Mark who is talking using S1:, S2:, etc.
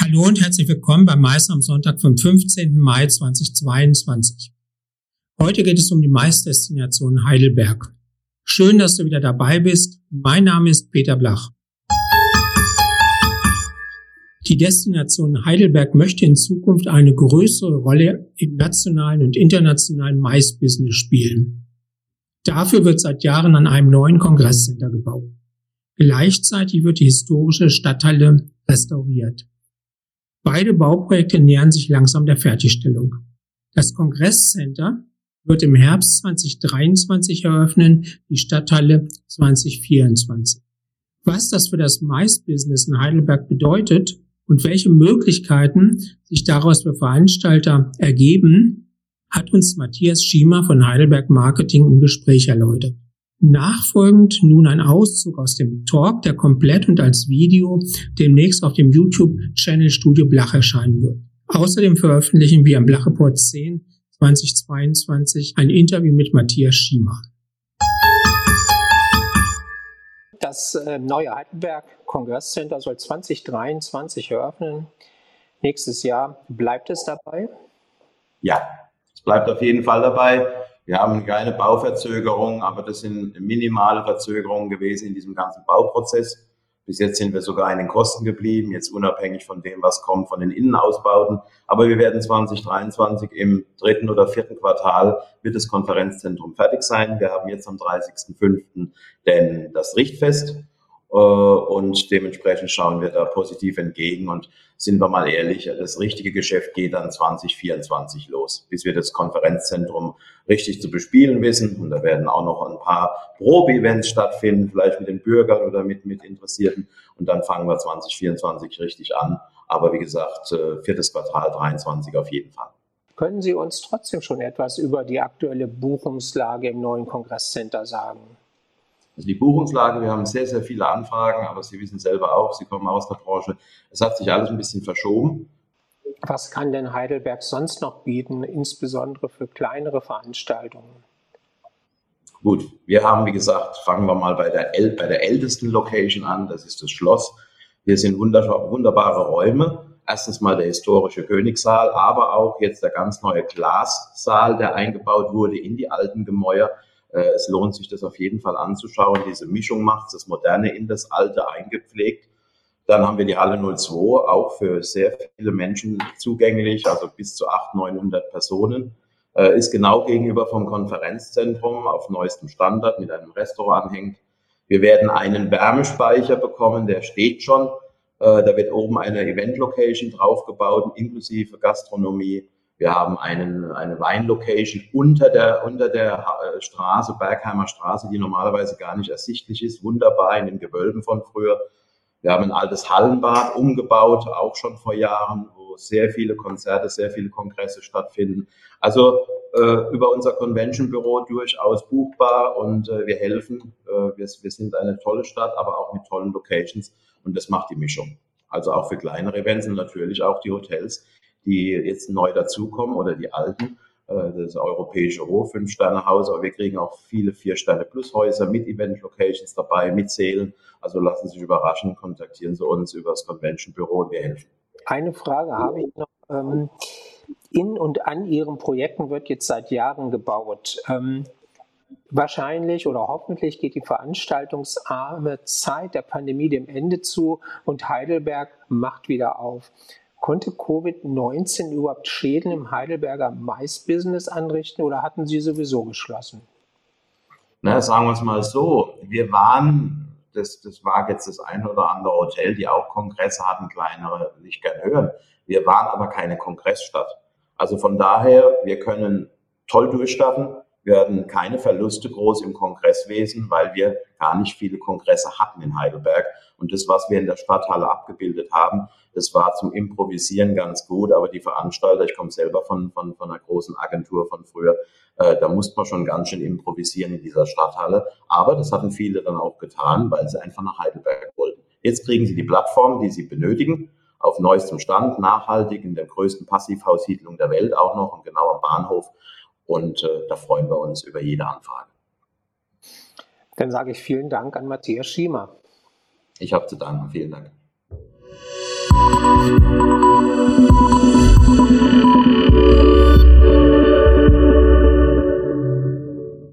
S1: Hallo und herzlich willkommen beim Mais am Sonntag vom 15. Mai 2022. Heute geht es um die Maisdestination Heidelberg. Schön, dass du wieder dabei bist. Mein Name ist Peter Blach. Die Destination Heidelberg möchte in Zukunft eine größere Rolle im nationalen und internationalen Maisbusiness spielen. Dafür wird seit Jahren an einem neuen Kongresscenter gebaut. Gleichzeitig wird die historische Stadthalle restauriert. Beide Bauprojekte nähern sich langsam der Fertigstellung. Das Kongresscenter wird im Herbst 2023 eröffnen, die Stadthalle 2024. Was das für das Maisbusiness in Heidelberg bedeutet und welche Möglichkeiten sich daraus für Veranstalter ergeben, hat uns Matthias Schiemer von Heidelberg Marketing im Gespräch erläutert. Nachfolgend nun ein Auszug aus dem Talk, der komplett und als Video demnächst auf dem YouTube-Channel Studio Blach erscheinen wird. Außerdem veröffentlichen wir am Blacheport 10 2022 ein Interview mit Matthias Schiemer.
S2: Das äh, neue Heidelberg Kongresscenter soll 2023 eröffnen. Nächstes Jahr bleibt es dabei?
S3: Ja, es bleibt auf jeden Fall dabei. Wir haben keine Bauverzögerung, aber das sind minimale Verzögerungen gewesen in diesem ganzen Bauprozess. Bis jetzt sind wir sogar in den Kosten geblieben, jetzt unabhängig von dem, was kommt von den Innenausbauten. Aber wir werden 2023 im dritten oder vierten Quartal wird das Konferenzzentrum fertig sein. Wir haben jetzt am 30.05. denn das Richtfest. Äh, und dementsprechend schauen wir da positiv entgegen und sind wir mal ehrlich, das richtige Geschäft geht dann 2024 los, bis wir das Konferenzzentrum richtig zu bespielen wissen. Und da werden auch noch ein paar Probe-Events stattfinden, vielleicht mit den Bürgern oder mit, mit Interessierten. Und dann fangen wir 2024 richtig an. Aber wie gesagt, äh, viertes Quartal 23 auf jeden Fall.
S2: Können Sie uns trotzdem schon etwas über die aktuelle Buchungslage im neuen Kongresscenter sagen?
S3: Also die Buchungslage, wir haben sehr, sehr viele Anfragen, aber Sie wissen selber auch, Sie kommen aus der Branche, es hat sich alles ein bisschen verschoben.
S2: Was kann denn Heidelberg sonst noch bieten, insbesondere für kleinere Veranstaltungen?
S3: Gut, wir haben, wie gesagt, fangen wir mal bei der, bei der ältesten Location an, das ist das Schloss. Hier sind wunderbare Räume. Erstens mal der historische Königssaal, aber auch jetzt der ganz neue Glassaal, der eingebaut wurde in die alten Gemäuer. Äh, es lohnt sich, das auf jeden Fall anzuschauen. Diese Mischung macht das Moderne in das Alte eingepflegt. Dann haben wir die Halle 02, auch für sehr viele Menschen zugänglich, also bis zu 800, 900 Personen. Äh, ist genau gegenüber vom Konferenzzentrum auf neuestem Standard mit einem Restaurant hängt. Wir werden einen Wärmespeicher bekommen, der steht schon. Äh, da wird oben eine Event-Location draufgebaut, inklusive Gastronomie. Wir haben einen, eine Weinlocation unter der, unter der äh, Straße, Bergheimer Straße, die normalerweise gar nicht ersichtlich ist, wunderbar in den Gewölben von früher. Wir haben ein altes Hallenbad umgebaut, auch schon vor Jahren, wo sehr viele Konzerte, sehr viele Kongresse stattfinden. Also äh, über unser Convention-Büro durchaus buchbar und äh, wir helfen. Äh, wir, wir sind eine tolle Stadt, aber auch mit tollen Locations und das macht die Mischung. Also auch für kleinere Events und natürlich auch die Hotels die jetzt neu dazukommen oder die alten. Äh, das europäische Roh, Fünf-Sterne-Haus, aber wir kriegen auch viele Vier-Sterne-Plus-Häuser mit Event-Locations dabei, mit Sälen. Also lassen Sie sich überraschen, kontaktieren Sie uns über das Convention-Büro und wir helfen.
S2: Eine Frage habe ich noch. Ähm, in und an Ihren Projekten wird jetzt seit Jahren gebaut. Ähm, wahrscheinlich oder hoffentlich geht die veranstaltungsarme Zeit der Pandemie dem Ende zu und Heidelberg macht wieder auf. Konnte Covid-19 überhaupt Schäden im Heidelberger Mais-Business anrichten oder hatten Sie sowieso geschlossen?
S3: Na, sagen wir es mal so. Wir waren, das, das war jetzt das ein oder andere Hotel, die auch Kongresse hatten, kleinere, nicht gern hören. Wir waren aber keine Kongressstadt. Also von daher, wir können toll durchstarten. Wir hatten keine Verluste groß im Kongresswesen, weil wir gar nicht viele Kongresse hatten in Heidelberg. Und das, was wir in der Stadthalle abgebildet haben, das war zum Improvisieren ganz gut. Aber die Veranstalter, ich komme selber von, von, von einer großen Agentur von früher, äh, da musste man schon ganz schön improvisieren in dieser Stadthalle. Aber das hatten viele dann auch getan, weil sie einfach nach Heidelberg wollten. Jetzt kriegen sie die Plattform, die sie benötigen auf neuestem Stand, nachhaltig in der größten Passivhaussiedlung der Welt auch noch und genau am Bahnhof. Und äh, da freuen wir uns über jede Anfrage.
S2: Dann sage ich vielen Dank an Matthias Schiemer.
S3: Ich habe zu danken. Vielen Dank.